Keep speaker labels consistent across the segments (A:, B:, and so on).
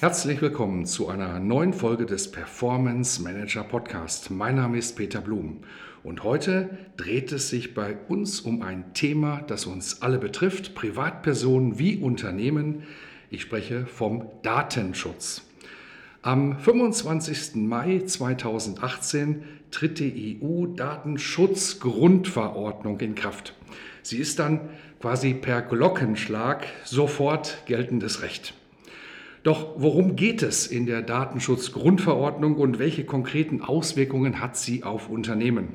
A: Herzlich willkommen zu einer neuen Folge des Performance Manager Podcast. Mein Name ist Peter Blum und heute dreht es sich bei uns um ein Thema, das uns alle betrifft, Privatpersonen wie Unternehmen. Ich spreche vom Datenschutz. Am 25. Mai 2018 tritt die EU-Datenschutzgrundverordnung in Kraft. Sie ist dann quasi per Glockenschlag sofort geltendes Recht. Doch worum geht es in der Datenschutzgrundverordnung und welche konkreten Auswirkungen hat sie auf Unternehmen?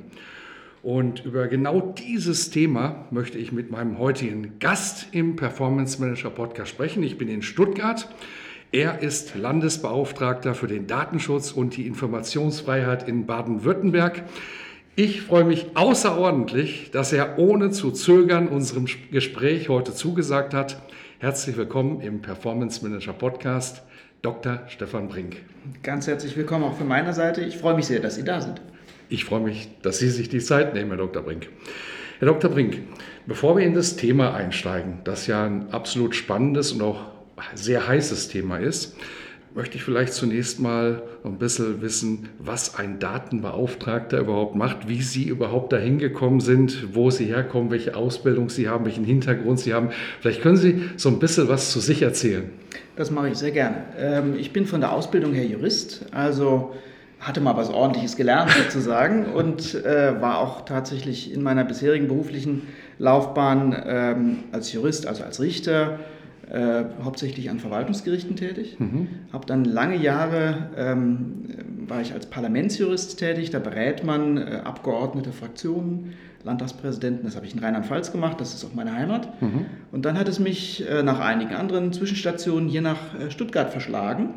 A: Und über genau dieses Thema möchte ich mit meinem heutigen Gast im Performance Manager Podcast sprechen. Ich bin in Stuttgart. Er ist Landesbeauftragter für den Datenschutz und die Informationsfreiheit in Baden-Württemberg. Ich freue mich außerordentlich, dass er ohne zu zögern unserem Gespräch heute zugesagt hat. Herzlich willkommen im Performance Manager Podcast, Dr. Stefan Brink.
B: Ganz herzlich willkommen auch von meiner Seite. Ich freue mich sehr, dass Sie da sind.
A: Ich freue mich, dass Sie sich die Zeit nehmen, Herr Dr. Brink. Herr Dr. Brink, bevor wir in das Thema einsteigen, das ja ein absolut spannendes und auch sehr heißes Thema ist, möchte ich vielleicht zunächst mal ein bisschen wissen, was ein Datenbeauftragter überhaupt macht, wie Sie überhaupt dahin gekommen sind, wo Sie herkommen, welche Ausbildung Sie haben, welchen Hintergrund Sie haben. Vielleicht können Sie so ein bisschen was zu sich erzählen.
B: Das mache ich sehr gerne. Ähm, ich bin von der Ausbildung her Jurist, also hatte mal was Ordentliches gelernt sozusagen und äh, war auch tatsächlich in meiner bisherigen beruflichen Laufbahn ähm, als Jurist, also als Richter, äh, hauptsächlich an Verwaltungsgerichten tätig. Mhm. Habe dann lange Jahre, ähm, war ich als Parlamentsjurist tätig, da berät man äh, Abgeordnete, Fraktionen, Landtagspräsidenten, das habe ich in Rheinland-Pfalz gemacht, das ist auch meine Heimat. Mhm. Und dann hat es mich äh, nach einigen anderen Zwischenstationen hier nach äh, Stuttgart verschlagen,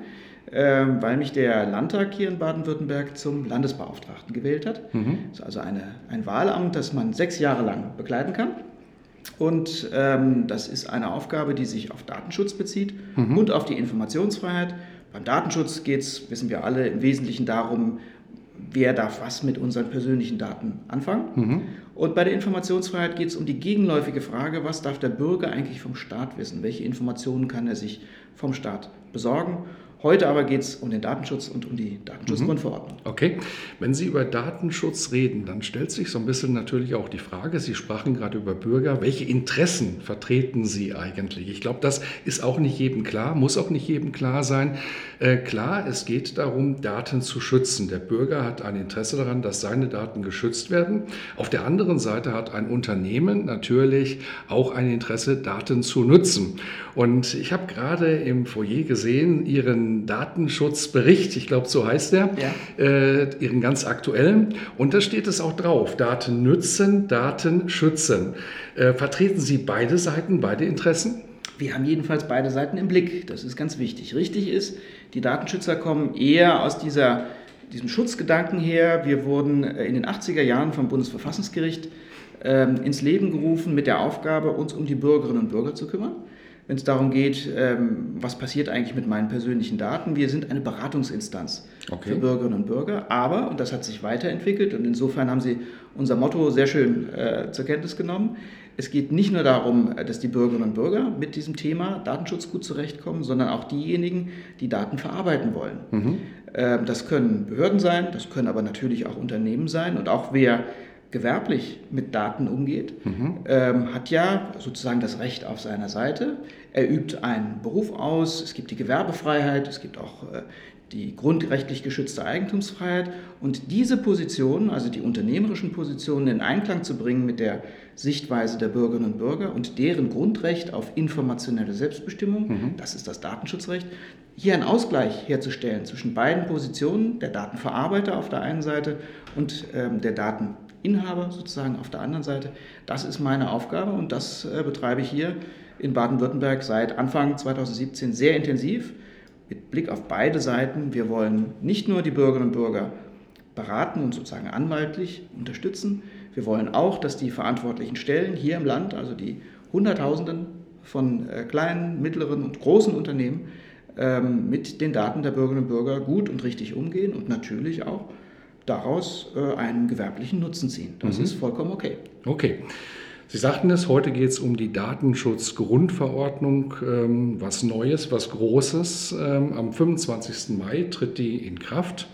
B: äh, weil mich der Landtag hier in Baden-Württemberg zum Landesbeauftragten gewählt hat. Mhm. Das ist also eine, ein Wahlamt, das man sechs Jahre lang begleiten kann. Und ähm, das ist eine Aufgabe, die sich auf Datenschutz bezieht mhm. und auf die Informationsfreiheit. Beim Datenschutz geht es, wissen wir alle, im Wesentlichen darum, wer darf was mit unseren persönlichen Daten anfangen. Mhm. Und bei der Informationsfreiheit geht es um die gegenläufige Frage, was darf der Bürger eigentlich vom Staat wissen? Welche Informationen kann er sich vom Staat besorgen? Heute aber geht es um den Datenschutz und um die Datenschutzgrundverordnung.
A: Mhm. Okay, wenn Sie über Datenschutz reden, dann stellt sich so ein bisschen natürlich auch die Frage, Sie sprachen gerade über Bürger, welche Interessen vertreten Sie eigentlich? Ich glaube, das ist auch nicht jedem klar, muss auch nicht jedem klar sein. Äh, klar, es geht darum, Daten zu schützen. Der Bürger hat ein Interesse daran, dass seine Daten geschützt werden. Auf der anderen Seite hat ein Unternehmen natürlich auch ein Interesse, Daten zu nutzen. Und ich habe gerade im Foyer gesehen, Ihren Datenschutzbericht, ich glaube, so heißt der, ja. äh, Ihren ganz aktuellen. Und da steht es auch drauf, Daten nützen, Daten schützen. Äh, vertreten Sie beide Seiten, beide Interessen?
B: Wir haben jedenfalls beide Seiten im Blick. Das ist ganz wichtig. Richtig ist, die Datenschützer kommen eher aus dieser, diesem Schutzgedanken her. Wir wurden äh, in den 80er Jahren vom Bundesverfassungsgericht ähm, ins Leben gerufen mit der Aufgabe, uns um die Bürgerinnen und Bürger zu kümmern wenn es darum geht, ähm, was passiert eigentlich mit meinen persönlichen Daten. Wir sind eine Beratungsinstanz okay. für Bürgerinnen und Bürger, aber, und das hat sich weiterentwickelt und insofern haben Sie unser Motto sehr schön äh, zur Kenntnis genommen, es geht nicht nur darum, dass die Bürgerinnen und Bürger mit diesem Thema Datenschutz gut zurechtkommen, sondern auch diejenigen, die Daten verarbeiten wollen. Mhm. Ähm, das können Behörden sein, das können aber natürlich auch Unternehmen sein und auch wer gewerblich mit Daten umgeht, mhm. ähm, hat ja sozusagen das Recht auf seiner Seite. Er übt einen Beruf aus, es gibt die Gewerbefreiheit, es gibt auch äh, die grundrechtlich geschützte Eigentumsfreiheit. Und diese Positionen, also die unternehmerischen Positionen, in Einklang zu bringen mit der Sichtweise der Bürgerinnen und Bürger und deren Grundrecht auf informationelle Selbstbestimmung, mhm. das ist das Datenschutzrecht, hier einen Ausgleich herzustellen zwischen beiden Positionen, der Datenverarbeiter auf der einen Seite und ähm, der Daten Inhaber sozusagen auf der anderen Seite. Das ist meine Aufgabe und das äh, betreibe ich hier in Baden-Württemberg seit Anfang 2017 sehr intensiv mit Blick auf beide Seiten. Wir wollen nicht nur die Bürgerinnen und Bürger beraten und sozusagen anwaltlich unterstützen. Wir wollen auch, dass die verantwortlichen Stellen hier im Land, also die Hunderttausenden von äh, kleinen, mittleren und großen Unternehmen, ähm, mit den Daten der Bürgerinnen und Bürger gut und richtig umgehen und natürlich auch daraus äh, einen gewerblichen Nutzen ziehen. Das mhm. ist vollkommen okay.
A: Okay. Sie sagten es, heute geht es um die Datenschutzgrundverordnung, ähm, was Neues, was Großes. Ähm, am 25. Mai tritt die in Kraft.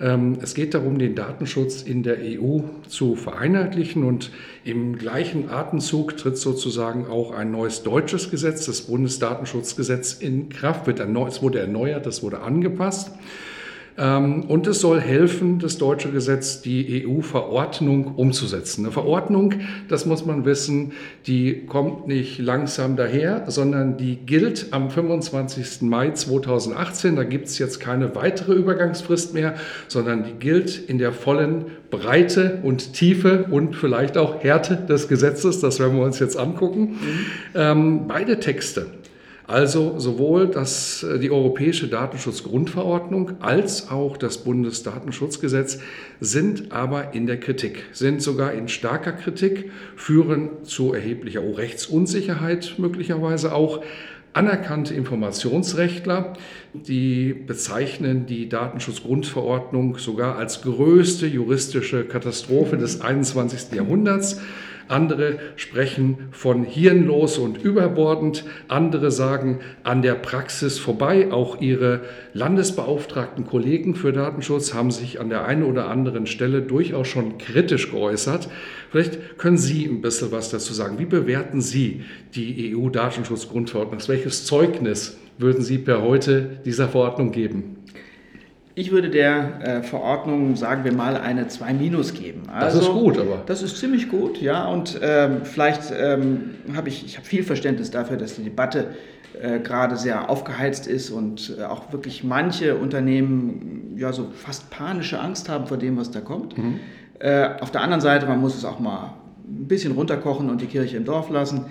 A: Ähm, es geht darum, den Datenschutz in der EU zu vereinheitlichen und im gleichen Atemzug tritt sozusagen auch ein neues deutsches Gesetz, das Bundesdatenschutzgesetz, in Kraft. es wurde erneuert, das wurde angepasst. Ähm, und es soll helfen, das deutsche Gesetz, die EU-Verordnung umzusetzen. Eine Verordnung, das muss man wissen, die kommt nicht langsam daher, sondern die gilt am 25. Mai 2018. Da gibt es jetzt keine weitere Übergangsfrist mehr, sondern die gilt in der vollen Breite und Tiefe und vielleicht auch Härte des Gesetzes. Das werden wir uns jetzt angucken. Mhm. Ähm, beide Texte also sowohl das, äh, die Europäische Datenschutzgrundverordnung als auch das Bundesdatenschutzgesetz sind aber in der Kritik, sind sogar in starker Kritik, führen zu erheblicher Rechtsunsicherheit möglicherweise auch. Anerkannte Informationsrechtler, die bezeichnen die Datenschutzgrundverordnung sogar als größte juristische Katastrophe des 21. Jahrhunderts. Andere sprechen von hirnlos und überbordend. Andere sagen an der Praxis vorbei. Auch ihre landesbeauftragten Kollegen für Datenschutz haben sich an der einen oder anderen Stelle durchaus schon kritisch geäußert. Vielleicht können Sie ein bisschen was dazu sagen. Wie bewerten Sie die EU-Datenschutzgrundverordnung? Welches Zeugnis würden Sie per heute dieser Verordnung geben?
B: Ich würde der äh, Verordnung, sagen wir mal, eine 2 minus geben.
A: Also, das ist gut, aber.
B: Das ist ziemlich gut, ja. Und ähm, vielleicht ähm, habe ich, ich habe viel Verständnis dafür, dass die Debatte äh, gerade sehr aufgeheizt ist und äh, auch wirklich manche Unternehmen ja so fast panische Angst haben vor dem, was da kommt. Mhm. Äh, auf der anderen Seite, man muss es auch mal ein bisschen runterkochen und die Kirche im Dorf lassen.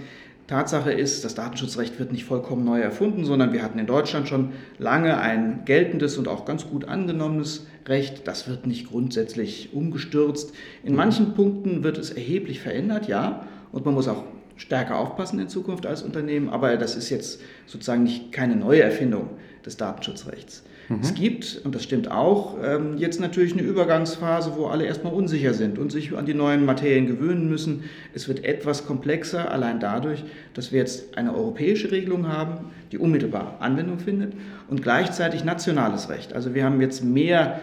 B: Tatsache ist, das Datenschutzrecht wird nicht vollkommen neu erfunden, sondern wir hatten in Deutschland schon lange ein geltendes und auch ganz gut angenommenes Recht. Das wird nicht grundsätzlich umgestürzt. In manchen Punkten wird es erheblich verändert, ja. Und man muss auch stärker aufpassen in Zukunft als Unternehmen. Aber das ist jetzt sozusagen nicht keine neue Erfindung des Datenschutzrechts. Mhm. Es gibt, und das stimmt auch, ähm, jetzt natürlich eine Übergangsphase, wo alle erstmal unsicher sind und sich an die neuen Materien gewöhnen müssen. Es wird etwas komplexer, allein dadurch, dass wir jetzt eine europäische Regelung haben, die unmittelbar Anwendung findet und gleichzeitig nationales Recht. Also wir haben jetzt mehr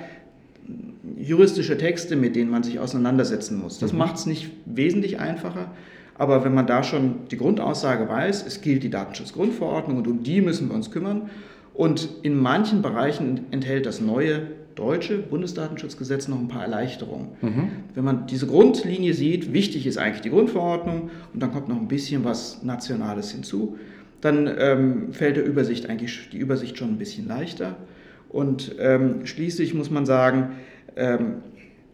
B: juristische Texte, mit denen man sich auseinandersetzen muss. Das mhm. macht es nicht wesentlich einfacher. Aber wenn man da schon die Grundaussage weiß, es gilt die Datenschutzgrundverordnung und um die müssen wir uns kümmern und in manchen Bereichen enthält das neue deutsche Bundesdatenschutzgesetz noch ein paar Erleichterungen. Mhm. Wenn man diese Grundlinie sieht, wichtig ist eigentlich die Grundverordnung und dann kommt noch ein bisschen was Nationales hinzu, dann ähm, fällt der Übersicht eigentlich die Übersicht schon ein bisschen leichter. Und ähm, schließlich muss man sagen, ähm,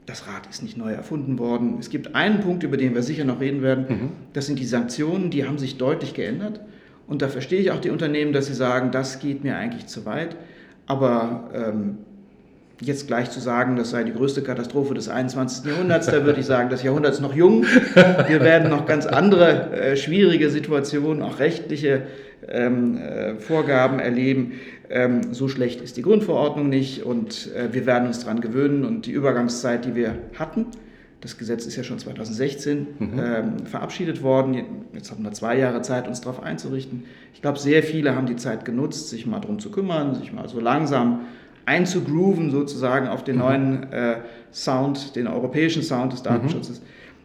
B: das Rad ist nicht neu erfunden worden. Es gibt einen Punkt, über den wir sicher noch reden werden. Mhm. Das sind die Sanktionen, die haben sich deutlich geändert. Und da verstehe ich auch die Unternehmen, dass sie sagen, das geht mir eigentlich zu weit. Aber ähm, jetzt gleich zu sagen, das sei die größte Katastrophe des 21. Jahrhunderts, da würde ich sagen, das Jahrhundert ist noch jung. Wir werden noch ganz andere äh, schwierige Situationen, auch rechtliche ähm, äh, Vorgaben erleben. Ähm, so schlecht ist die Grundverordnung nicht und äh, wir werden uns daran gewöhnen und die Übergangszeit, die wir hatten, das Gesetz ist ja schon 2016 mhm. ähm, verabschiedet worden. Jetzt haben wir zwei Jahre Zeit, uns darauf einzurichten. Ich glaube, sehr viele haben die Zeit genutzt, sich mal darum zu kümmern, sich mal so langsam einzugrooven sozusagen auf den mhm. neuen äh, Sound, den europäischen Sound des mhm. Datenschutzes. Mhm.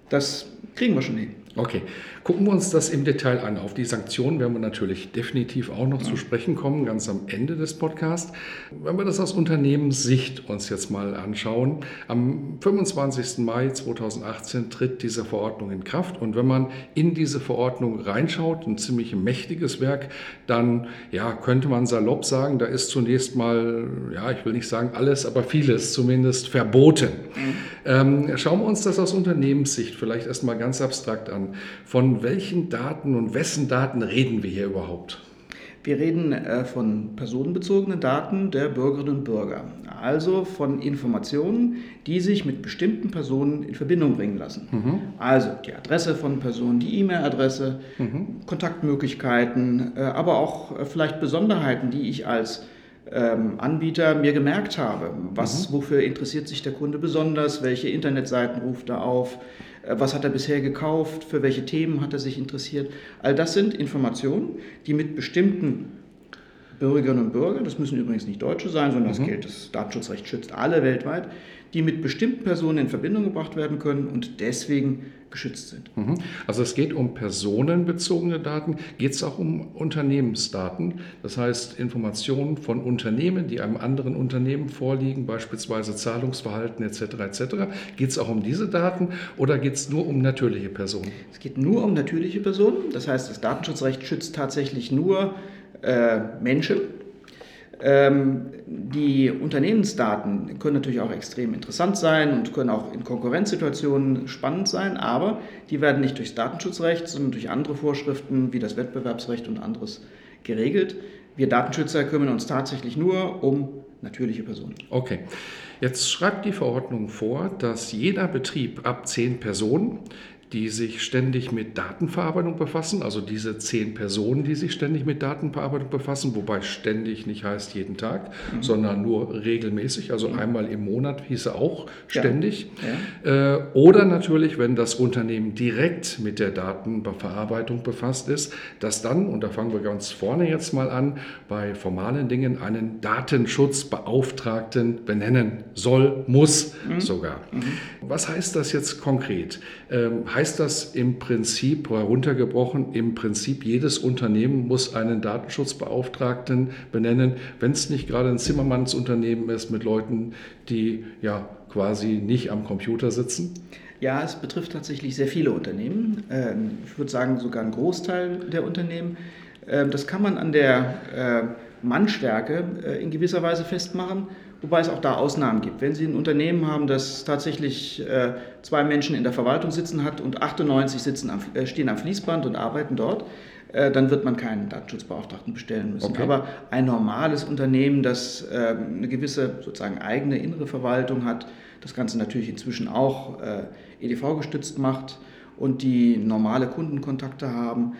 B: Das kriegen wir schon hin.
A: Okay. Gucken wir uns das im Detail an. Auf die Sanktionen werden wir natürlich definitiv auch noch zu sprechen kommen, ganz am Ende des Podcasts. Wenn wir das aus Unternehmenssicht uns jetzt mal anschauen, am 25. Mai 2018 tritt diese Verordnung in Kraft und wenn man in diese Verordnung reinschaut, ein ziemlich mächtiges Werk, dann ja, könnte man salopp sagen, da ist zunächst mal, ja, ich will nicht sagen alles, aber vieles zumindest verboten. Mhm. Ähm, schauen wir uns das aus Unternehmenssicht vielleicht erstmal ganz abstrakt an. Von welchen Daten und wessen Daten reden wir hier überhaupt?
B: Wir reden äh, von personenbezogenen Daten der Bürgerinnen und Bürger, also von Informationen, die sich mit bestimmten Personen in Verbindung bringen lassen. Mhm. Also die Adresse von Personen, die E-Mail-Adresse, mhm. Kontaktmöglichkeiten, äh, aber auch äh, vielleicht Besonderheiten, die ich als ähm, Anbieter mir gemerkt habe. Was, mhm. Wofür interessiert sich der Kunde besonders? Welche Internetseiten ruft er auf? Äh, was hat er bisher gekauft? Für welche Themen hat er sich interessiert? All das sind Informationen, die mit bestimmten Bürgerinnen und Bürgern, das müssen übrigens nicht Deutsche sein, sondern mhm. das gilt, das Datenschutzrecht schützt alle weltweit, die mit bestimmten Personen in Verbindung gebracht werden können und deswegen geschützt sind.
A: Mhm. Also es geht um personenbezogene Daten, geht es auch um Unternehmensdaten, das heißt Informationen von Unternehmen, die einem anderen Unternehmen vorliegen, beispielsweise Zahlungsverhalten etc. etc. Geht es auch um diese Daten oder geht es nur um natürliche Personen?
B: Es geht nur um natürliche Personen, das heißt das Datenschutzrecht schützt tatsächlich nur äh, Menschen die Unternehmensdaten können natürlich auch extrem interessant sein und können auch in Konkurrenzsituationen spannend sein, aber die werden nicht durchs Datenschutzrecht, sondern durch andere Vorschriften wie das Wettbewerbsrecht und anderes geregelt. Wir Datenschützer kümmern uns tatsächlich nur um natürliche Personen.
A: Okay. Jetzt schreibt die Verordnung vor, dass jeder Betrieb ab zehn Personen die sich ständig mit Datenverarbeitung befassen, also diese zehn Personen, die sich ständig mit Datenverarbeitung befassen, wobei ständig nicht heißt jeden Tag, mhm. sondern nur regelmäßig, also mhm. einmal im Monat hieße auch ständig. Ja. Ja. Äh, oder natürlich, wenn das Unternehmen direkt mit der Datenverarbeitung befasst ist, dass dann, und da fangen wir ganz vorne jetzt mal an, bei formalen Dingen einen Datenschutzbeauftragten benennen soll, muss mhm. sogar. Mhm. Was heißt das jetzt konkret? Ähm, heißt das im Prinzip, heruntergebrochen, im Prinzip jedes Unternehmen muss einen Datenschutzbeauftragten benennen, wenn es nicht gerade ein Zimmermannsunternehmen ist mit Leuten, die ja quasi nicht am Computer sitzen?
B: Ja, es betrifft tatsächlich sehr viele Unternehmen. Ähm, ich würde sagen sogar einen Großteil der Unternehmen. Ähm, das kann man an der äh, Mannstärke äh, in gewisser Weise festmachen. Wobei es auch da Ausnahmen gibt. Wenn Sie ein Unternehmen haben, das tatsächlich äh, zwei Menschen in der Verwaltung sitzen hat und 98 sitzen am, äh, stehen am Fließband und arbeiten dort, äh, dann wird man keinen Datenschutzbeauftragten bestellen müssen. Okay. Aber ein normales Unternehmen, das ähm, eine gewisse sozusagen eigene innere Verwaltung hat, das Ganze natürlich inzwischen auch äh, EDV gestützt macht und die normale Kundenkontakte haben,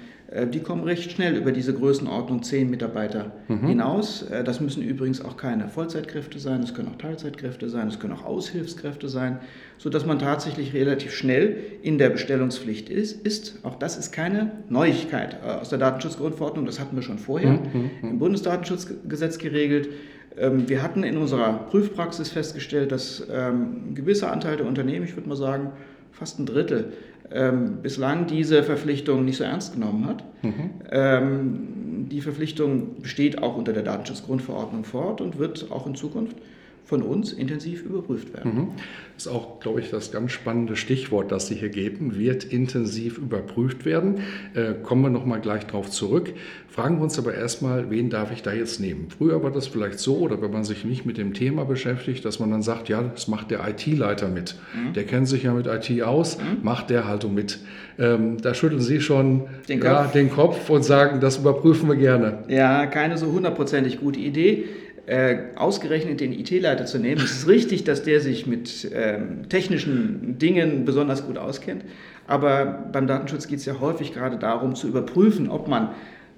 B: die kommen recht schnell über diese Größenordnung 10 Mitarbeiter mhm. hinaus. Äh, das müssen übrigens auch keine Vollzeitkräfte sein, es können auch Teilzeitkräfte sein, es können auch Aushilfskräfte sein, sodass man tatsächlich relativ schnell in der Bestellungspflicht ist. ist. Auch das ist keine Neuigkeit äh, aus der Datenschutzgrundverordnung, das hatten wir schon vorher mhm. mhm. im Bundesdatenschutzgesetz geregelt. Ähm, wir hatten in unserer Prüfpraxis festgestellt, dass ähm, ein gewisser Anteil der Unternehmen, ich würde mal sagen fast ein Drittel, ähm, bislang diese Verpflichtung nicht so ernst genommen hat. Mhm. Ähm, die Verpflichtung besteht auch unter der Datenschutzgrundverordnung fort und wird auch in Zukunft von uns intensiv überprüft werden. Mhm.
A: Das ist auch, glaube ich, das ganz spannende Stichwort, das Sie hier geben, wird intensiv überprüft werden. Äh, kommen wir nochmal gleich darauf zurück. Fragen wir uns aber erstmal, wen darf ich da jetzt nehmen? Früher war das vielleicht so, oder wenn man sich nicht mit dem Thema beschäftigt, dass man dann sagt, ja, das macht der IT-Leiter mit. Mhm. Der kennt sich ja mit IT aus, mhm. macht der Haltung mit. Ähm, da schütteln Sie schon den Kopf. Ja, den Kopf und sagen, das überprüfen wir gerne.
B: Ja, keine so hundertprozentig gute Idee äh, ausgerechnet den IT-Leiter zu nehmen. Es ist richtig, dass der sich mit ähm, technischen Dingen besonders gut auskennt, aber beim Datenschutz geht es ja häufig gerade darum zu überprüfen, ob man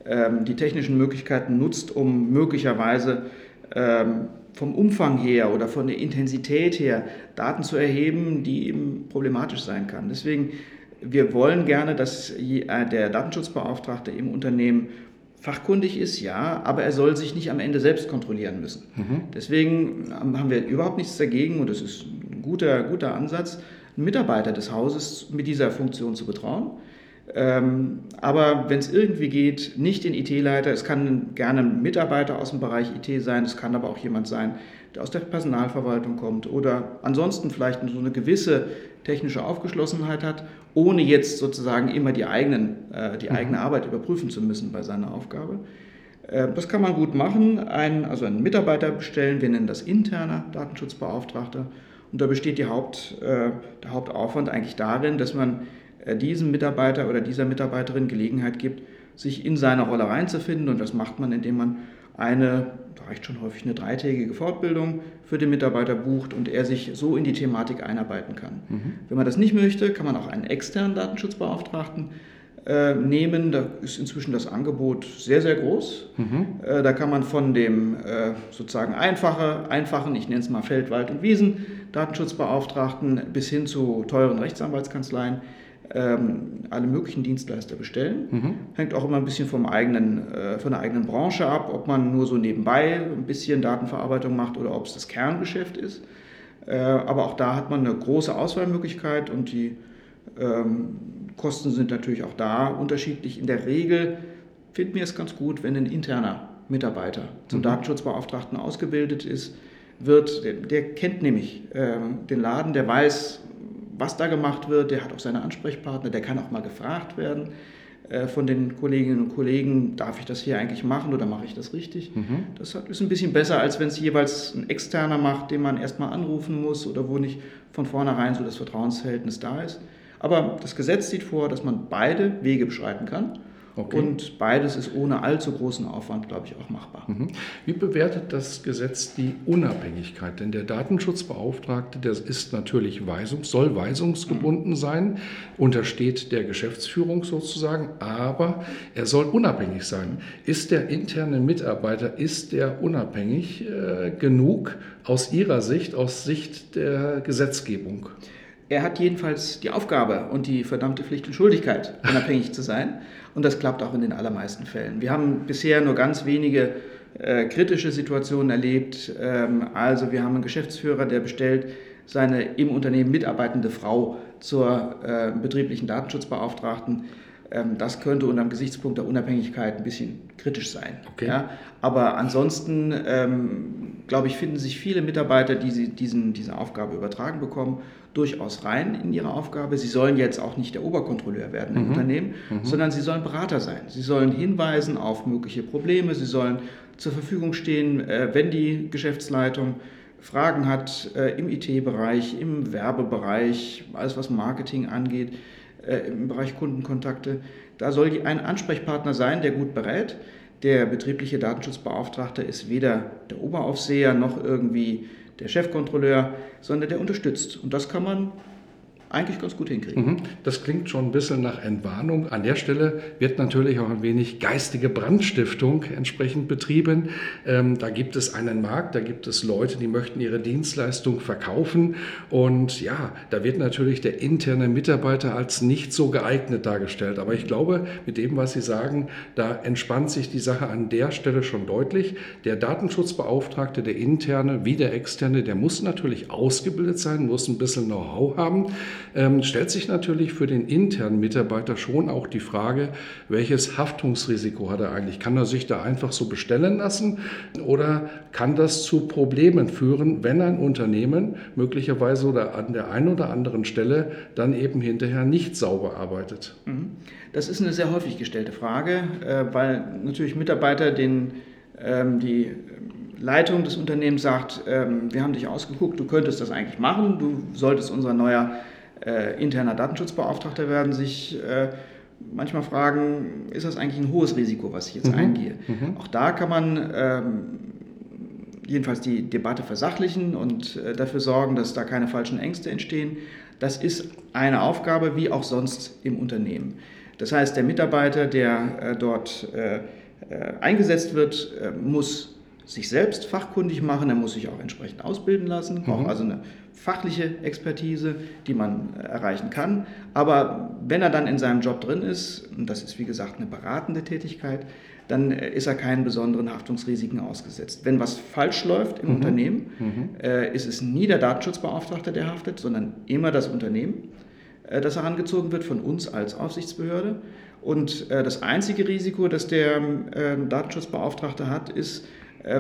B: ähm, die technischen Möglichkeiten nutzt, um möglicherweise ähm, vom Umfang her oder von der Intensität her Daten zu erheben, die eben problematisch sein kann. Deswegen, wir wollen gerne, dass äh, der Datenschutzbeauftragte im Unternehmen fachkundig ist, ja, aber er soll sich nicht am Ende selbst kontrollieren müssen. Mhm. Deswegen haben wir überhaupt nichts dagegen und das ist ein guter, guter Ansatz, einen Mitarbeiter des Hauses mit dieser Funktion zu betrauen. Ähm, aber wenn es irgendwie geht, nicht den IT-Leiter, es kann gerne ein Mitarbeiter aus dem Bereich IT sein, es kann aber auch jemand sein, der aus der Personalverwaltung kommt oder ansonsten vielleicht so eine gewisse technische Aufgeschlossenheit hat, ohne jetzt sozusagen immer die, eigenen, äh, die eigene mhm. Arbeit überprüfen zu müssen bei seiner Aufgabe. Äh, das kann man gut machen, ein, also einen Mitarbeiter bestellen, wir nennen das interner Datenschutzbeauftragter. Und da besteht Haupt, äh, der Hauptaufwand eigentlich darin, dass man äh, diesem Mitarbeiter oder dieser Mitarbeiterin Gelegenheit gibt, sich in seine Rolle reinzufinden. Und das macht man, indem man eine, da reicht schon häufig eine dreitägige Fortbildung für den Mitarbeiter bucht und er sich so in die Thematik einarbeiten kann. Mhm. Wenn man das nicht möchte, kann man auch einen externen Datenschutzbeauftragten äh, nehmen. Da ist inzwischen das Angebot sehr, sehr groß. Mhm. Äh, da kann man von dem äh, sozusagen einfache, einfachen, ich nenne es mal Feld, Wald und Wiesen, Datenschutzbeauftragten bis hin zu teuren Rechtsanwaltskanzleien ähm, alle möglichen Dienstleister bestellen. Mhm. Hängt auch immer ein bisschen vom eigenen, äh, von der eigenen Branche ab, ob man nur so nebenbei ein bisschen Datenverarbeitung macht oder ob es das Kerngeschäft ist. Äh, aber auch da hat man eine große Auswahlmöglichkeit und die ähm, Kosten sind natürlich auch da unterschiedlich. In der Regel finden wir es ganz gut, wenn ein interner Mitarbeiter zum mhm. Datenschutzbeauftragten ausgebildet ist, wird, der, der kennt nämlich äh, den Laden, der weiß, was da gemacht wird, der hat auch seine Ansprechpartner, der kann auch mal gefragt werden äh, von den Kolleginnen und Kollegen, darf ich das hier eigentlich machen oder mache ich das richtig? Mhm. Das ist ein bisschen besser, als wenn es jeweils ein Externer macht, den man erstmal anrufen muss oder wo nicht von vornherein so das Vertrauensverhältnis da ist. Aber das Gesetz sieht vor, dass man beide Wege beschreiten kann. Okay. Und beides ist ohne allzu großen Aufwand, glaube ich, auch machbar. Mhm.
A: Wie bewertet das Gesetz die Unabhängigkeit? Denn der Datenschutzbeauftragte, der ist natürlich weisungs-, soll weisungsgebunden mhm. sein, untersteht der Geschäftsführung sozusagen, aber er soll unabhängig sein. Ist der interne Mitarbeiter, ist der unabhängig äh, genug aus Ihrer Sicht, aus Sicht der Gesetzgebung?
B: Er hat jedenfalls die Aufgabe und die verdammte Pflicht und Schuldigkeit, unabhängig zu sein. Und das klappt auch in den allermeisten Fällen. Wir haben bisher nur ganz wenige äh, kritische Situationen erlebt. Ähm, also wir haben einen Geschäftsführer, der bestellt seine im Unternehmen mitarbeitende Frau zur äh, betrieblichen Datenschutzbeauftragten. Ähm, das könnte unter dem Gesichtspunkt der Unabhängigkeit ein bisschen kritisch sein. Okay. Ja? Aber ansonsten, ähm, glaube ich, finden sich viele Mitarbeiter, die sie diesen, diese Aufgabe übertragen bekommen, durchaus rein in ihre Aufgabe. Sie sollen jetzt auch nicht der Oberkontrolleur werden im mhm. Unternehmen, mhm. sondern sie sollen Berater sein. Sie sollen hinweisen auf mögliche Probleme, sie sollen zur Verfügung stehen, äh, wenn die Geschäftsleitung Fragen hat äh, im IT-Bereich, im Werbebereich, alles was Marketing angeht, äh, im Bereich Kundenkontakte. Da soll ein Ansprechpartner sein, der gut berät. Der betriebliche Datenschutzbeauftragte ist weder der Oberaufseher noch irgendwie der Chefkontrolleur, sondern der unterstützt. Und das kann man eigentlich ganz gut hinkriegen. Mhm.
A: Das klingt schon ein bisschen nach Entwarnung. An der Stelle wird natürlich auch ein wenig geistige Brandstiftung entsprechend betrieben. Ähm, da gibt es einen Markt, da gibt es Leute, die möchten ihre Dienstleistung verkaufen. Und ja, da wird natürlich der interne Mitarbeiter als nicht so geeignet dargestellt. Aber ich glaube, mit dem, was Sie sagen, da entspannt sich die Sache an der Stelle schon deutlich. Der Datenschutzbeauftragte, der interne wie der externe, der muss natürlich ausgebildet sein, muss ein bisschen Know-how haben ähm, stellt sich natürlich für den internen Mitarbeiter schon auch die Frage, welches Haftungsrisiko hat er eigentlich? Kann er sich da einfach so bestellen lassen oder kann das zu Problemen führen, wenn ein Unternehmen möglicherweise oder an der einen oder anderen Stelle dann eben hinterher nicht sauber arbeitet? Mhm.
B: Das ist eine sehr häufig gestellte Frage, äh, weil natürlich Mitarbeiter den ähm, die Leitung des Unternehmens sagt, ähm, wir haben dich ausgeguckt, du könntest das eigentlich machen, du solltest unser neuer äh, interner Datenschutzbeauftragter werden sich äh, manchmal fragen, ist das eigentlich ein hohes Risiko, was ich jetzt mhm. eingehe? Mhm. Auch da kann man ähm, jedenfalls die Debatte versachlichen und äh, dafür sorgen, dass da keine falschen Ängste entstehen. Das ist eine Aufgabe wie auch sonst im Unternehmen. Das heißt, der Mitarbeiter, der äh, dort äh, äh, eingesetzt wird, muss sich selbst fachkundig machen, er muss sich auch entsprechend ausbilden lassen, mhm. auch also eine fachliche Expertise, die man erreichen kann. Aber wenn er dann in seinem Job drin ist, und das ist wie gesagt eine beratende Tätigkeit, dann ist er keinen besonderen Haftungsrisiken ausgesetzt. Wenn was falsch läuft im mhm. Unternehmen, mhm. Äh, ist es nie der Datenschutzbeauftragte, der haftet, sondern immer das Unternehmen. äh, das herangezogen wird von uns als Aufsichtsbehörde. Und äh, das einzige Risiko, das der ähm, Datenschutzbeauftragte hat, ist,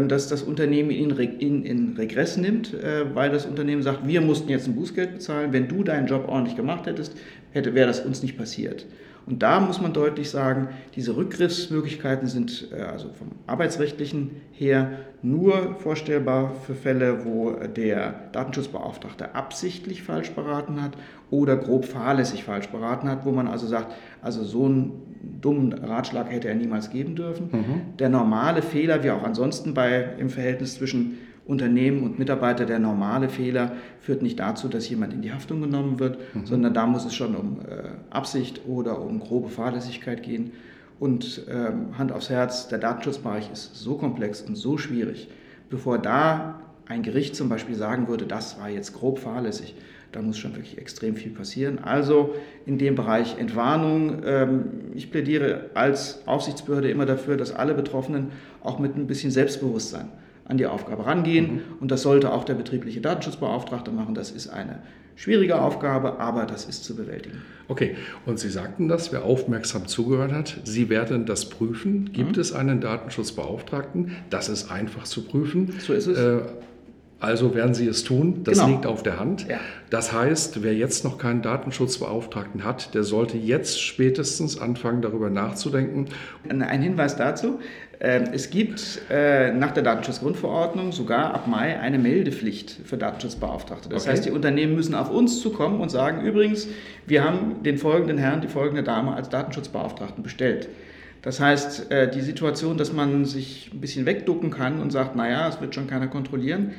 B: dass das Unternehmen ihn in, in Regress nimmt, äh, weil das Unternehmen sagt, wir mussten jetzt ein Bußgeld bezahlen. Wenn du deinen Job ordentlich gemacht hättest, hätte, wäre das uns nicht passiert. Und da muss man deutlich sagen, diese Rückgriffsmöglichkeiten sind äh, also vom arbeitsrechtlichen her nur vorstellbar für Fälle, wo der Datenschutzbeauftragte absichtlich falsch beraten hat oder grob fahrlässig falsch beraten hat, wo man also sagt, also so einen dummen Ratschlag hätte er niemals geben dürfen. Mhm. Der normale Fehler, wie auch ansonsten bei, im Verhältnis zwischen Unternehmen und Mitarbeiter, der normale Fehler führt nicht dazu, dass jemand in die Haftung genommen wird, mhm. sondern da muss es schon um äh, Absicht oder um grobe Fahrlässigkeit gehen. Und ähm, Hand aufs Herz, der Datenschutzbereich ist so komplex und so schwierig. Bevor da ein Gericht zum Beispiel sagen würde, das war jetzt grob fahrlässig, da muss schon wirklich extrem viel passieren. Also in dem Bereich Entwarnung, ähm, ich plädiere als Aufsichtsbehörde immer dafür, dass alle Betroffenen auch mit ein bisschen Selbstbewusstsein an die Aufgabe rangehen. Mhm. Und das sollte auch der betriebliche Datenschutzbeauftragte machen. Das ist eine schwierige Aufgabe, aber das ist zu bewältigen.
A: Okay, und Sie sagten das, wer aufmerksam zugehört hat, Sie werden das prüfen. Gibt mhm. es einen Datenschutzbeauftragten? Das ist einfach zu prüfen.
B: So ist es. Äh,
A: also werden Sie es tun. Das genau. liegt auf der Hand. Ja. Das heißt, wer jetzt noch keinen Datenschutzbeauftragten hat, der sollte jetzt spätestens anfangen, darüber nachzudenken.
B: Ein Hinweis dazu. Ähm, es gibt äh, nach der Datenschutzgrundverordnung sogar ab Mai eine Meldepflicht für Datenschutzbeauftragte. Das okay. heißt, die Unternehmen müssen auf uns zukommen und sagen, übrigens, wir haben den folgenden Herrn, die folgende Dame als Datenschutzbeauftragten bestellt. Das heißt, äh, die Situation, dass man sich ein bisschen wegducken kann und sagt, naja, es wird schon keiner kontrollieren,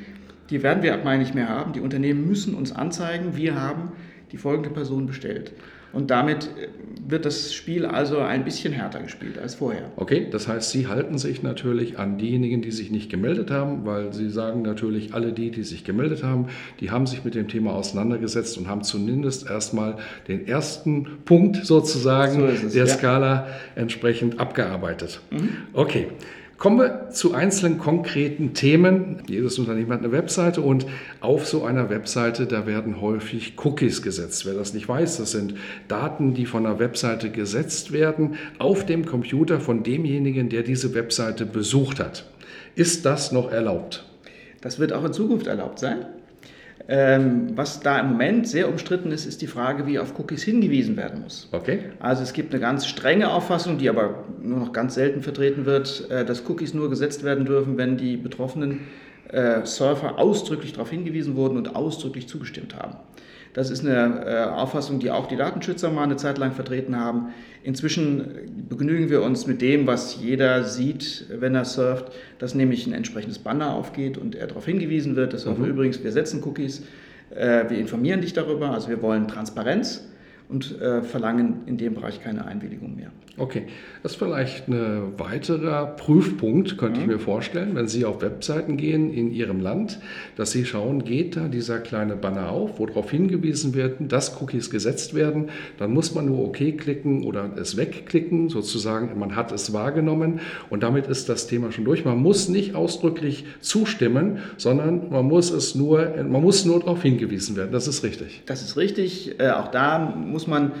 B: die werden wir ab Mai nicht mehr haben. Die Unternehmen müssen uns anzeigen, wir haben die folgende Person bestellt. Und damit äh, wird das Spiel also ein bisschen härter gespielt als vorher.
A: Okay, das heißt, Sie halten sich natürlich an diejenigen, die sich nicht gemeldet haben, weil Sie sagen natürlich, alle die, die sich gemeldet haben, die haben sich mit dem Thema auseinandergesetzt und haben zumindest erstmal den ersten Punkt sozusagen so es, der ja. Skala entsprechend abgearbeitet. Mhm. Okay. Kommen wir zu einzelnen konkreten Themen. Jedes Unternehmen hat eine Webseite und auf so einer Webseite, da werden häufig Cookies gesetzt. Wer das nicht weiß, das sind Daten, die von einer Webseite gesetzt werden auf dem Computer von demjenigen, der diese Webseite besucht hat. Ist das noch erlaubt?
B: Das wird auch in Zukunft erlaubt sein. Ähm, was da im Moment sehr umstritten ist, ist die Frage, wie auf Cookies hingewiesen werden muss.
A: Okay.
B: Also es gibt eine ganz strenge Auffassung, die aber nur noch ganz selten vertreten wird, äh, dass Cookies nur gesetzt werden dürfen, wenn die betroffenen äh, Surfer ausdrücklich darauf hingewiesen wurden und ausdrücklich zugestimmt haben. Das ist eine äh, Auffassung, die auch die Datenschützer mal eine Zeit lang vertreten haben. Inzwischen begnügen wir uns mit dem, was jeder sieht, wenn er surft, dass nämlich ein entsprechendes Banner aufgeht und er darauf hingewiesen wird, dass mhm. übrigens, wir setzen Cookies, äh, wir informieren dich darüber, also wir wollen Transparenz und äh, verlangen in dem Bereich keine Einwilligung mehr.
A: Okay, das ist vielleicht ein weiterer Prüfpunkt, könnte mhm. ich mir vorstellen, wenn Sie auf Webseiten gehen in Ihrem Land, dass Sie schauen, geht da dieser kleine Banner auf, wo darauf hingewiesen wird, dass Cookies gesetzt werden. Dann muss man nur OK klicken oder es wegklicken, sozusagen, man hat es wahrgenommen und damit ist das Thema schon durch. Man muss nicht ausdrücklich zustimmen, sondern man muss es nur, man muss nur darauf hingewiesen werden. Das ist richtig.
B: Das ist richtig. Äh, auch da muss man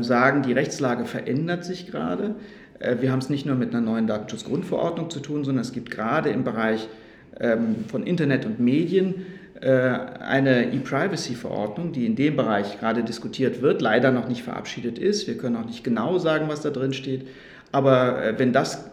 B: sagen, die Rechtslage verändert sich gerade. Äh, wir haben es nicht nur mit einer neuen Datenschutzgrundverordnung zu tun, sondern es gibt gerade im Bereich ähm, von Internet und Medien äh, eine E-Privacy-Verordnung, die in dem Bereich gerade diskutiert wird, leider noch nicht verabschiedet ist. Wir können auch nicht genau sagen, was da drin steht. Aber äh, wenn das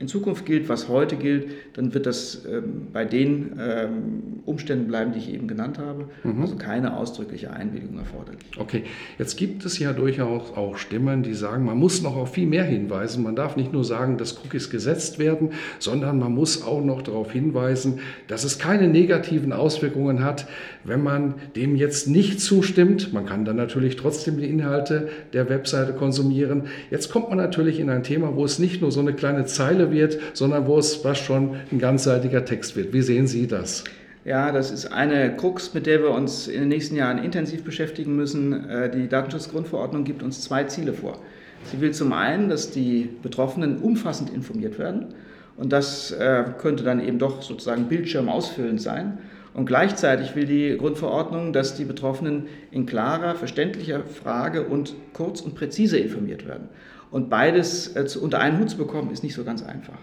B: in Zukunft gilt, was heute gilt, dann wird das ähm, bei den ähm, Umständen bleiben, die ich eben genannt habe. Mhm. Also keine ausdrückliche Einwilligung erforderlich.
A: Okay, jetzt gibt es ja durchaus auch Stimmen, die sagen, man muss noch auf viel mehr hinweisen. Man darf nicht nur sagen, dass Cookies gesetzt werden, sondern man muss auch noch darauf hinweisen, dass es keine negativen Auswirkungen hat, wenn man dem jetzt nicht zustimmt. Man kann dann natürlich trotzdem die Inhalte der Webseite konsumieren. Jetzt kommt man natürlich in ein Thema, wo es nicht nur so eine kleine Zeile wird, sondern wo es was schon ein ganzseitiger Text wird. Wie sehen Sie das?
B: Ja, das ist eine Krux, mit der wir uns in den nächsten Jahren intensiv beschäftigen müssen. Äh, die Datenschutzgrundverordnung gibt uns zwei Ziele vor. Sie will zum einen, dass die Betroffenen umfassend informiert werden. Und das äh, könnte dann eben doch sozusagen Bildschirm ausfüllend sein. Und gleichzeitig will die Grundverordnung, dass die Betroffenen in klarer, verständlicher Frage und kurz und präzise informiert werden. Und beides äh, unter einen Hut zu bekommen, ist nicht so ganz einfach.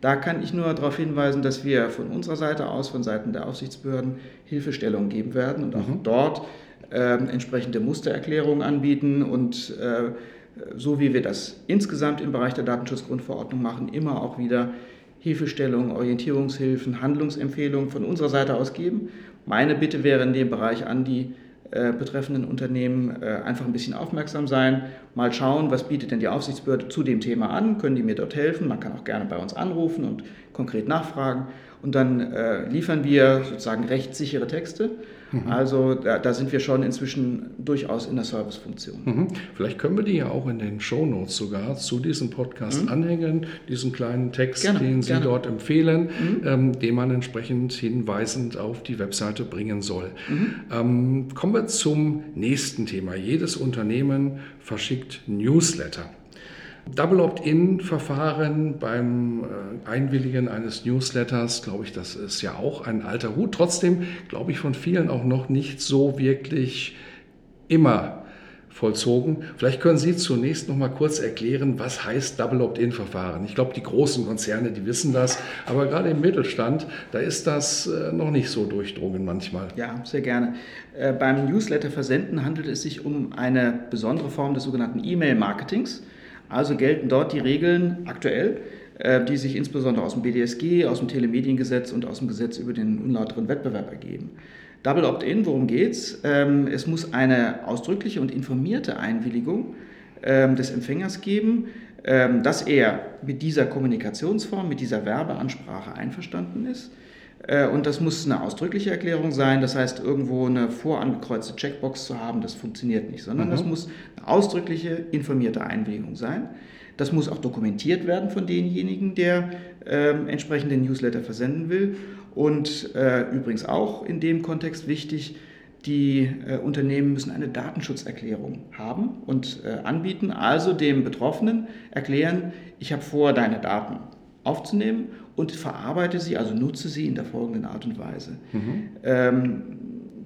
B: Da kann ich nur darauf hinweisen, dass wir von unserer Seite aus, von Seiten der Aufsichtsbehörden, Hilfestellung geben werden und auch mhm. dort äh, entsprechende Mustererklärungen anbieten und äh, so wie wir das insgesamt im Bereich der Datenschutzgrundverordnung machen, immer auch wieder Hilfestellungen, Orientierungshilfen, Handlungsempfehlungen von unserer Seite aus geben. Meine Bitte wäre in dem Bereich an die äh, betreffenden Unternehmen äh, einfach ein bisschen aufmerksam sein, mal schauen, was bietet denn die Aufsichtsbehörde zu dem Thema an, können die mir dort helfen, man kann auch gerne bei uns anrufen und konkret nachfragen. Und dann äh, liefern wir sozusagen rechtssichere Texte Mhm. Also da, da, sind wir schon inzwischen durchaus in der Servicefunktion.
A: Mhm. Vielleicht können wir die ja auch in den Show Notes sogar zu diesem Podcast mhm. anhängen, diesen kleinen Text, gerne, den Sie gerne. dort empfehlen, mhm. ähm, den man entsprechend hinweisend auf die Webseite bringen soll. Mhm. Ähm, kommen wir zum nächsten Thema. Jedes Unternehmen verschickt Newsletter. Double Opt-in-Verfahren beim äh, Einwilligen eines Newsletters, glaube ich, das ist ja auch ein alter Hut. Trotzdem glaube ich von vielen auch noch nicht so wirklich immer vollzogen. Vielleicht können Sie zunächst noch mal kurz erklären, was heißt Double Opt-in-Verfahren. Ich glaube, die großen Konzerne, die wissen das, aber gerade im Mittelstand, da ist das äh, noch nicht so durchdrungen manchmal.
B: Ja, sehr gerne. Äh, beim Newsletter-Versenden handelt es sich um eine besondere Form des sogenannten E-Mail-Marketings. Also gelten dort die Regeln aktuell, äh, die sich insbesondere aus dem BDSG, aus dem Telemediengesetz und aus dem Gesetz über den unlauteren Wettbewerb ergeben. Double Opt-in, worum geht's? Ähm, es muss eine ausdrückliche und informierte Einwilligung ähm, des Empfängers geben, ähm, dass er mit dieser Kommunikationsform, mit dieser Werbeansprache einverstanden ist. Äh, und das muss eine ausdrückliche Erklärung sein, das heißt, irgendwo eine vorangekreuzte Checkbox zu haben, das funktioniert nicht, sondern mhm. das muss eine ausdrückliche, informierte Einwilligung sein. Das muss auch dokumentiert werden von denjenigen, der äh, entsprechend den Newsletter versenden will. Und äh, übrigens auch in dem Kontext wichtig, die äh, Unternehmen müssen eine Datenschutzerklärung haben und äh, anbieten, also dem Betroffenen erklären, ich habe vor, deine Daten aufzunehmen und verarbeite sie, also nutze sie in der folgenden Art und Weise. Mhm. Ähm,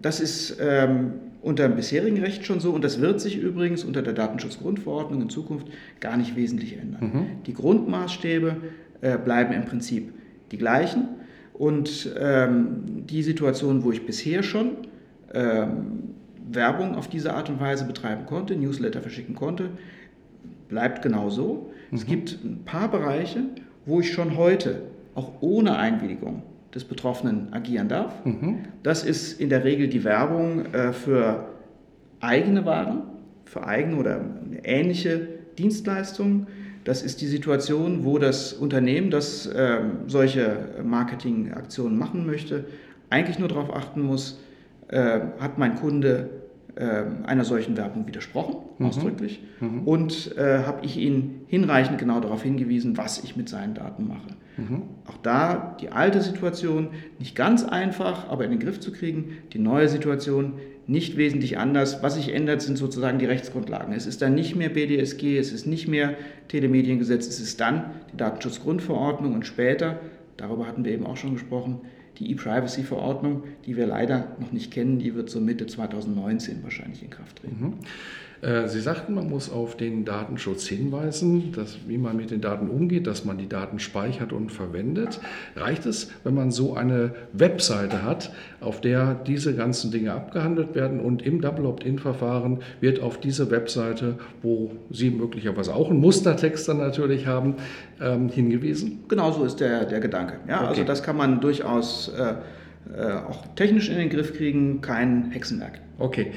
B: das ist ähm, unter dem bisherigen Recht schon so und das wird sich übrigens unter der Datenschutzgrundverordnung in Zukunft gar nicht wesentlich ändern. Mhm. Die Grundmaßstäbe äh, bleiben im Prinzip die gleichen und ähm, die Situation, wo ich bisher schon ähm, Werbung auf diese Art und Weise betreiben konnte, Newsletter verschicken konnte, bleibt genauso. Mhm. Es gibt ein paar Bereiche, wo ich schon heute auch ohne Einwilligung des Betroffenen agieren darf. Mhm. Das ist in der Regel die Werbung äh, für eigene Waren, für eigene oder ähnliche Dienstleistungen. Das ist die Situation, wo das Unternehmen, das äh, solche Marketingaktionen machen möchte, eigentlich nur darauf achten muss, äh, hat mein Kunde äh, einer solchen Werbung widersprochen, mhm. ausdrücklich, mhm. und äh, habe ich ihn hinreichend genau darauf hingewiesen, was ich mit seinen Daten mache. Mhm. Auch da die alte Situation nicht ganz einfach, aber in den Griff zu kriegen, die neue Situation nicht wesentlich anders. Was sich ändert, sind sozusagen die Rechtsgrundlagen. Es ist dann nicht mehr BDSG, es ist nicht mehr Telemediengesetz, es ist dann die Datenschutzgrundverordnung und später, darüber hatten wir eben auch schon gesprochen, die E-Privacy-Verordnung, die wir leider noch nicht kennen, die wird so Mitte 2019 wahrscheinlich in Kraft treten. Mhm.
A: Äh, Sie sagten, man muss auf den Datenschutz hinweisen, dass, wie man mit den Daten umgeht, dass man die Daten speichert und verwendet. Reicht es, wenn man so eine Webseite hat, auf der diese ganzen Dinge abgehandelt werden und im Double Opt-in-Verfahren wird auf diese Webseite, wo Sie möglicherweise auch einen Mustertext dann natürlich haben, ähm, hingewiesen?
B: Genau so ist der, der Gedanke. Ja, okay. Also das kann man durchaus äh, äh, auch technisch in den Griff kriegen, kein Hexenwerk.
A: Okay.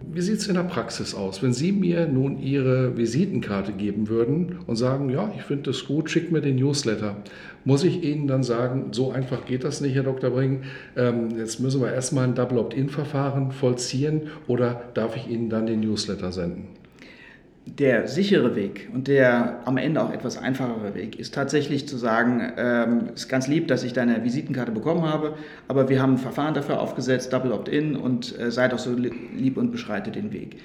A: Wie sieht es in der Praxis aus? Wenn Sie mir nun Ihre Visitenkarte geben würden und sagen, ja, ich finde das gut, schick mir den Newsletter, muss ich Ihnen dann sagen, so einfach geht das nicht, Herr Dr. Bring, ähm, jetzt müssen wir erstmal ein Double Opt-in-Verfahren vollziehen oder darf ich Ihnen dann den Newsletter senden?
B: Der sichere Weg und der am Ende auch etwas einfachere Weg ist tatsächlich zu sagen, ähm, es ist ganz lieb, dass ich deine Visitenkarte bekommen habe, aber wir haben ein Verfahren dafür aufgesetzt, Double Opt-in und äh, sei doch so lieb und beschreite den Weg.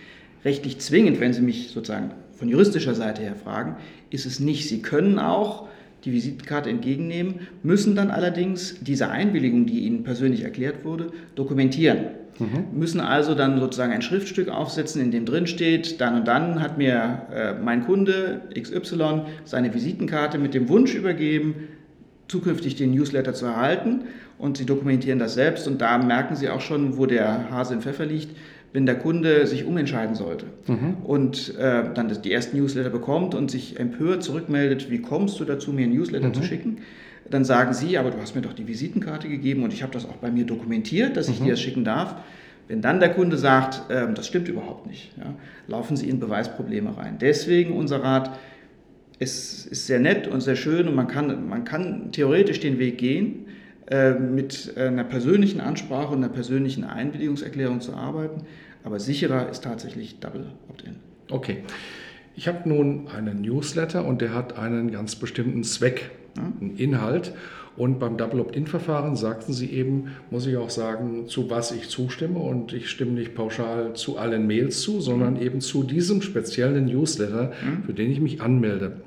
B: Rechtlich zwingend, wenn Sie mich sozusagen von juristischer Seite her fragen, ist es nicht. Sie können auch die Visitenkarte entgegennehmen, müssen dann allerdings diese Einwilligung, die ihnen persönlich erklärt wurde, dokumentieren. Mhm. Müssen also dann sozusagen ein Schriftstück aufsetzen, in dem drin steht, dann und dann hat mir äh, mein Kunde XY seine Visitenkarte mit dem Wunsch übergeben, zukünftig den Newsletter zu erhalten und sie dokumentieren das selbst und da merken sie auch schon, wo der Hase im Pfeffer liegt, wenn der Kunde sich umentscheiden sollte mhm. und äh, dann die ersten Newsletter bekommt und sich empört zurückmeldet, wie kommst du dazu, mir ein Newsletter mhm. zu schicken, dann sagen sie, aber du hast mir doch die Visitenkarte gegeben und ich habe das auch bei mir dokumentiert, dass ich mhm. dir das schicken darf. Wenn dann der Kunde sagt, äh, das stimmt überhaupt nicht, ja, laufen sie in Beweisprobleme rein. Deswegen unser Rat, es ist sehr nett und sehr schön und man kann, man kann theoretisch den Weg gehen, äh, mit einer persönlichen Ansprache und einer persönlichen Einwilligungserklärung zu arbeiten. Aber sicherer ist tatsächlich Double Opt-in.
A: Okay. Ich habe nun einen Newsletter und der hat einen ganz bestimmten Zweck, einen Inhalt. Und beim Double Opt-in-Verfahren sagten Sie eben, muss ich auch sagen, zu was ich zustimme. Und ich stimme nicht pauschal zu allen Mails zu, sondern mhm. eben zu diesem speziellen Newsletter, mhm. für den ich mich anmelde.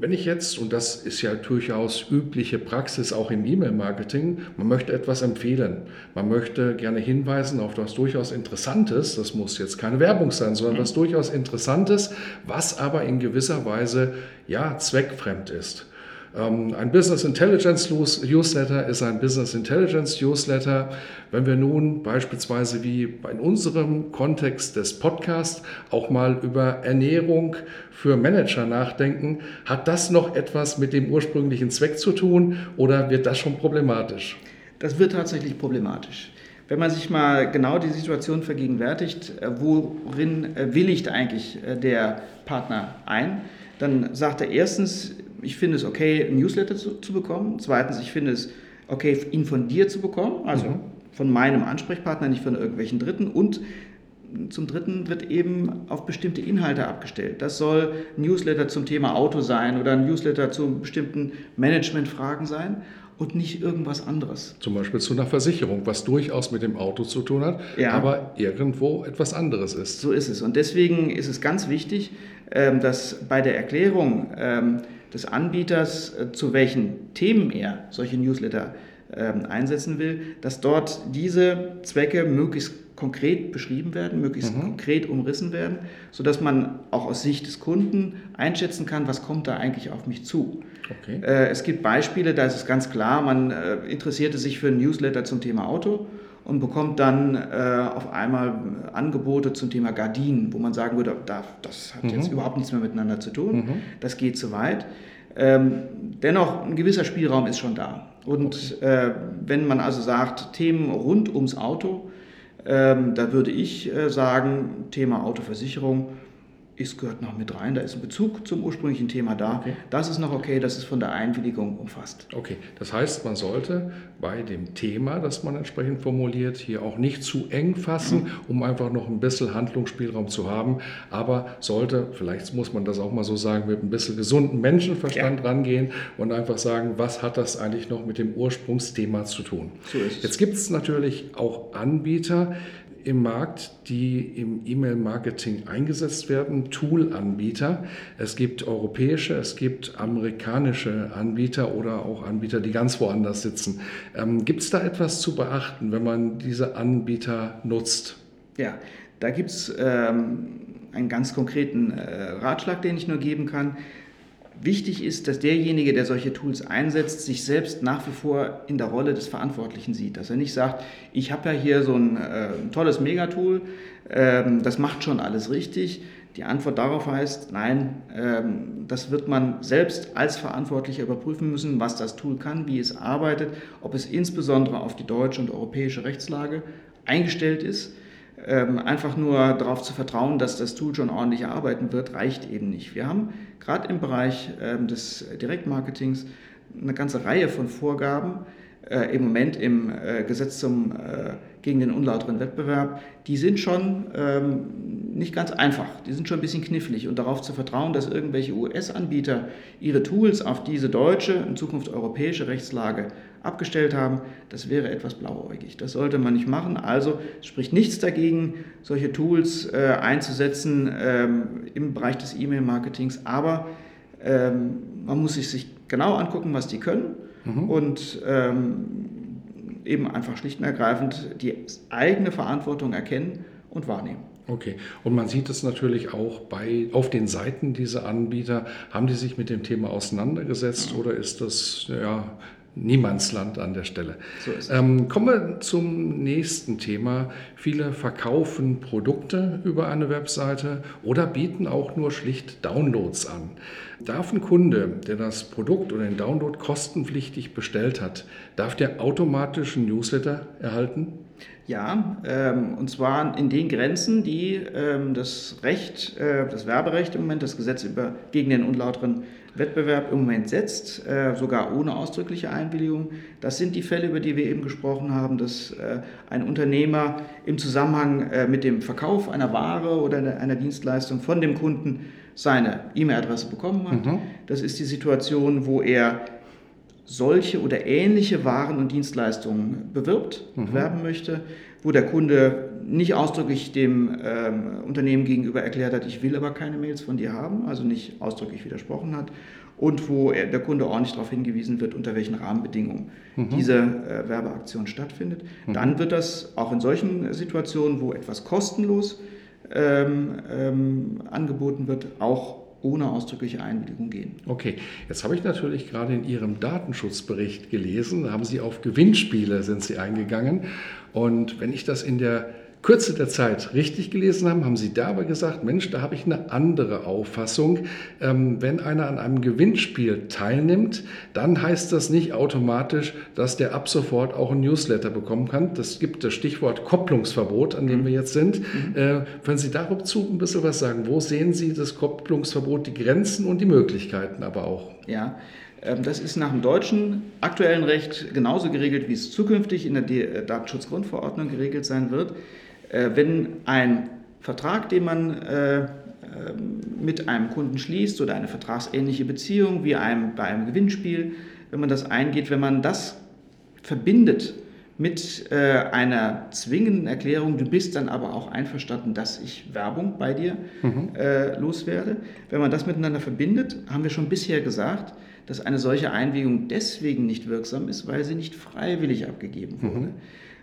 A: Wenn ich jetzt, und das ist ja durchaus übliche Praxis auch im E-Mail-Marketing, man möchte etwas empfehlen, man möchte gerne hinweisen auf was durchaus Interessantes, das muss jetzt keine Werbung sein, sondern was durchaus Interessantes, was aber in gewisser Weise ja zweckfremd ist. Ähm, ein Business Intelligence Newsletter ist ein Business Intelligence Newsletter. Wenn wir nun beispielsweise wie in unserem Kontext des Podcasts auch mal über Ernährung für Manager nachdenken, hat das noch etwas mit dem ursprünglichen Zweck zu tun oder wird das schon problematisch?
B: Das wird tatsächlich problematisch. Wenn man sich mal genau die Situation vergegenwärtigt, äh, worin äh, willigt eigentlich äh, der Partner ein, dann sagt er erstens, ich finde es okay, ein Newsletter zu, zu, bekommen. Zweitens, ich finde es okay, ihn von dir zu bekommen, also mhm. von meinem Ansprechpartner, nicht von irgendwelchen Dritten. Und zum Dritten wird eben auf bestimmte Inhalte abgestellt. Das soll ein Newsletter zum Thema Auto sein oder ein Newsletter zu bestimmten Managementfragen sein und nicht irgendwas anderes.
A: Zum Beispiel zu einer Versicherung, was durchaus mit dem Auto zu tun hat, ja. aber irgendwo etwas anderes ist.
B: So ist es. Und deswegen ist es ganz wichtig, ähm, dass bei der Erklärung ähm, des Anbieters, äh, zu welchen Themen er solche Newsletter ähm, einsetzen will, dass dort diese Zwecke möglichst konkret beschrieben werden, möglichst mhm. konkret umrissen werden, sodass man auch aus Sicht des Kunden einschätzen kann, was kommt da eigentlich auf mich zu. Okay. Äh, es gibt Beispiele, da ist es ganz klar, man äh, interessierte sich für ein Newsletter zum Thema Auto und bekommt dann äh, auf einmal Angebote zum Thema Gardinen, wo man sagen würde, das hat mhm. jetzt überhaupt nichts mehr miteinander zu tun, mhm. das geht zu weit. Ähm, dennoch, ein gewisser Spielraum ist schon da. Und okay. äh, wenn man also sagt, Themen rund ums Auto, ähm, da würde ich äh, sagen, Thema Autoversicherung, ist, gehört noch mit rein. Da ist ein Bezug zum ursprünglichen Thema da. Okay. Das ist noch okay, das ist von der Einwilligung umfasst.
A: Okay, das heißt, man sollte bei dem Thema, das man entsprechend formuliert, hier auch nicht zu eng fassen, mhm. um einfach noch ein bisschen Handlungsspielraum zu haben, aber sollte, vielleicht muss man das auch mal so sagen, mit ein bisschen gesunden Menschenverstand ja. rangehen und einfach sagen, was hat das eigentlich noch mit dem Ursprungsthema zu tun. So ist es. Jetzt gibt es natürlich auch Anbieter, im Markt, die im E-Mail-Marketing eingesetzt werden, Tool-Anbieter. Es gibt europäische, es gibt amerikanische Anbieter oder auch Anbieter, die ganz woanders sitzen. Ähm, gibt es da etwas zu beachten, wenn man diese Anbieter nutzt?
B: Ja, da gibt es ähm, einen ganz konkreten äh, Ratschlag, den ich nur geben kann. Wichtig ist, dass derjenige, der solche Tools einsetzt, sich selbst nach wie vor in der Rolle des Verantwortlichen sieht. Dass er nicht sagt, ich habe ja hier so ein äh, tolles Megatool, ähm, das macht schon alles richtig. Die Antwort darauf heißt, nein, ähm, das wird man selbst als Verantwortlicher überprüfen müssen, was das Tool kann, wie es arbeitet, ob es insbesondere auf die deutsche und europäische Rechtslage eingestellt ist. Ähm, einfach nur darauf zu vertrauen, dass das Tool schon ordentlich arbeiten wird, reicht eben nicht. Wir haben gerade im Bereich ähm, des Direktmarketings eine ganze Reihe von Vorgaben, äh, im Moment im äh, Gesetz zum, äh, gegen den unlauteren Wettbewerb, die sind schon ähm, nicht ganz einfach, die sind schon ein bisschen knifflig. Und darauf zu vertrauen, dass irgendwelche US-Anbieter ihre Tools auf diese deutsche, in Zukunft europäische Rechtslage abgestellt haben, das wäre etwas blauäugig. Das sollte man nicht machen. Also spricht nichts dagegen, solche Tools äh, einzusetzen ähm, im Bereich des E-Mail-Marketings, aber Ähm, man muss sich, sich genau angucken, was die können mhm. und ähm, eben einfach schlicht und ergreifend die eigene Verantwortung erkennen und wahrnehmen.
A: Okay, und man sieht es natürlich auch bei, auf den Seiten dieser Anbieter. Haben die sich mit dem Thema auseinandergesetzt oder ist das ja, Niemandsland an der Stelle. So ähm, kommen wir zum nächsten Thema. Viele verkaufen Produkte über eine Webseite oder bieten auch nur schlicht Downloads an. Darf ein Kunde, der das Produkt oder den Download kostenpflichtig bestellt hat, darf der automatisch einen Newsletter erhalten?
B: Ja, ähm, und zwar in den Grenzen, die ähm, das Recht, äh, das Werberecht im Moment, das Gesetz über gegen den unlauteren Wettbewerb im Moment setzt, äh, sogar ohne ausdrückliche Einwilligung. Das sind die Fälle, über die wir eben gesprochen haben, dass äh, ein Unternehmer im Zusammenhang äh, mit dem Verkauf einer Ware oder einer Dienstleistung von dem Kunden seine E-Mail-Adresse bekommen hat. Mhm. Das ist die Situation, wo er solche oder ähnliche Waren und Dienstleistungen bewirbt, mhm. bewerben möchte, wo der Kunde nicht ausdrücklich dem ähm, Unternehmen gegenüber erklärt hat, ich will aber keine Mails von dir haben, also nicht ausdrücklich widersprochen hat und wo er, der Kunde ordentlich darauf hingewiesen wird, unter welchen Rahmenbedingungen mhm. diese äh, Werbeaktion stattfindet. Mhm. Dann wird das auch in solchen Situationen, wo etwas kostenlos ähm, ähm, angeboten wird, auch ohne ausdrückliche Einwilligung gehen.
A: Okay, jetzt habe ich natürlich gerade in Ihrem Datenschutzbericht gelesen, da haben Sie auf Gewinnspiele sind Sie eingegangen und wenn ich das in der Kürze der Zeit richtig gelesen haben, haben Sie da aber gesagt, Mensch, da habe ich eine andere Auffassung. Ähm, wenn einer an einem Gewinnspiel teilnimmt, dann heißt das nicht automatisch, dass der ab sofort auch ein Newsletter bekommen kann. Das gibt das Stichwort Kopplungsverbot, an dem wir jetzt sind. Mhm. Äh, können Sie dazu ein bisschen was sagen? Wo sehen Sie das Kopplungsverbot, die Grenzen und die Möglichkeiten aber auch?
B: Ja, ähm, das ist nach dem deutschen aktuellen Recht genauso geregelt, wie es zukünftig in der äh, Datenschutzgrundverordnung geregelt sein wird. Äh, wenn ein Vertrag, den man äh, mit einem Kunden schließt oder eine vertragsähnliche Beziehung wie einem, bei einem Gewinnspiel, wenn man das eingeht, wenn man das verbindet mit einer zwingenden Erklärung, du bist dann aber auch einverstanden, dass ich Werbung bei dir mhm. loswerde. Wenn man das miteinander verbindet, haben wir schon bisher gesagt, dass eine solche Einwilligung deswegen nicht wirksam ist, weil sie nicht freiwillig abgegeben wurde. Mhm.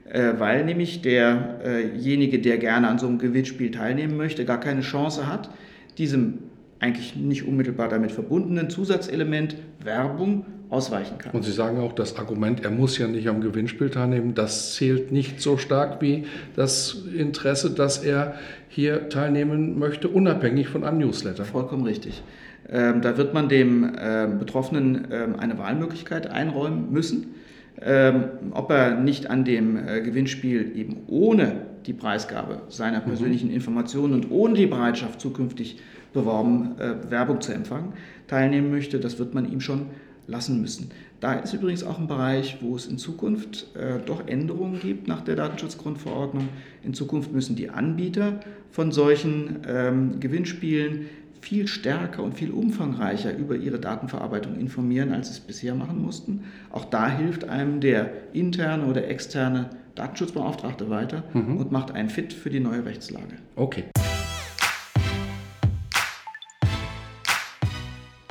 B: Äh, weil nämlich derjenige, der gerne an so einem Gewinnspiel teilnehmen möchte, gar keine Chance hat, diesem eigentlich nicht unmittelbar damit verbundenen Zusatzelement Werbung ausweichen kann.
A: Und Sie sagen auch, das Argument, er muss ja nicht am Gewinnspiel teilnehmen, das zählt nicht so stark wie das Interesse, dass er hier teilnehmen möchte, unabhängig von einem Newsletter.
B: Vollkommen richtig. Ähm, da wird man dem ähm, Betroffenen ähm, eine Wahlmöglichkeit einräumen müssen, ob er nicht an dem äh, Gewinnspiel eben ohne die Preisgabe seiner mhm. persönlichen Informationen und ohne die Bereitschaft, zukünftig beworben äh, Werbung zu empfangen, teilnehmen möchte. Das wird man ihm schon lassen müssen. Da ist übrigens auch ein Bereich, wo es in Zukunft äh, doch Änderungen gibt nach der Datenschutzgrundverordnung. In Zukunft müssen die Anbieter von solchen ähm, Gewinnspielen viel stärker und viel umfangreicher über ihre Datenverarbeitung informieren, als sie es bisher machen mussten. Auch da hilft einem der interne oder externe Datenschutzbeauftragte weiter mhm. und macht einen fit für die neue Rechtslage.
A: Okay.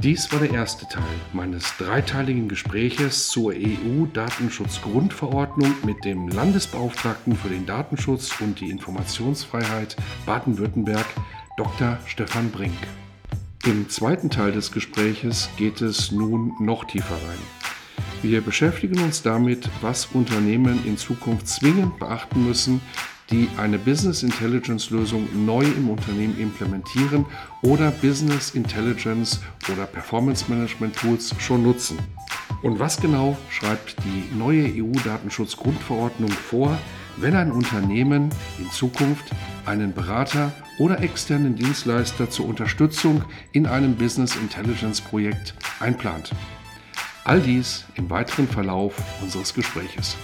A: Dies war der erste Teil meines dreiteiligen Gespräches zur EU-Datenschutzgrundverordnung mit dem Landesbeauftragten für den Datenschutz und die Informationsfreiheit Baden-Württemberg, Dr. Stefan Brink. Im zweiten Teil des Gespräches geht es nun noch tiefer rein. Wir beschäftigen uns damit, was Unternehmen in Zukunft zwingend beachten müssen, die eine Business Intelligence Lösung neu im Unternehmen implementieren oder Business Intelligence oder Performance Management Tools schon nutzen. Und was genau schreibt die neue EU-Datenschutzgrundverordnung vor, wenn ein Unternehmen in Zukunft einen Berater oder externen Dienstleister zur Unterstützung in einem Business Intelligence Projekt einplant. All dies im weiteren Verlauf unseres Gespräches.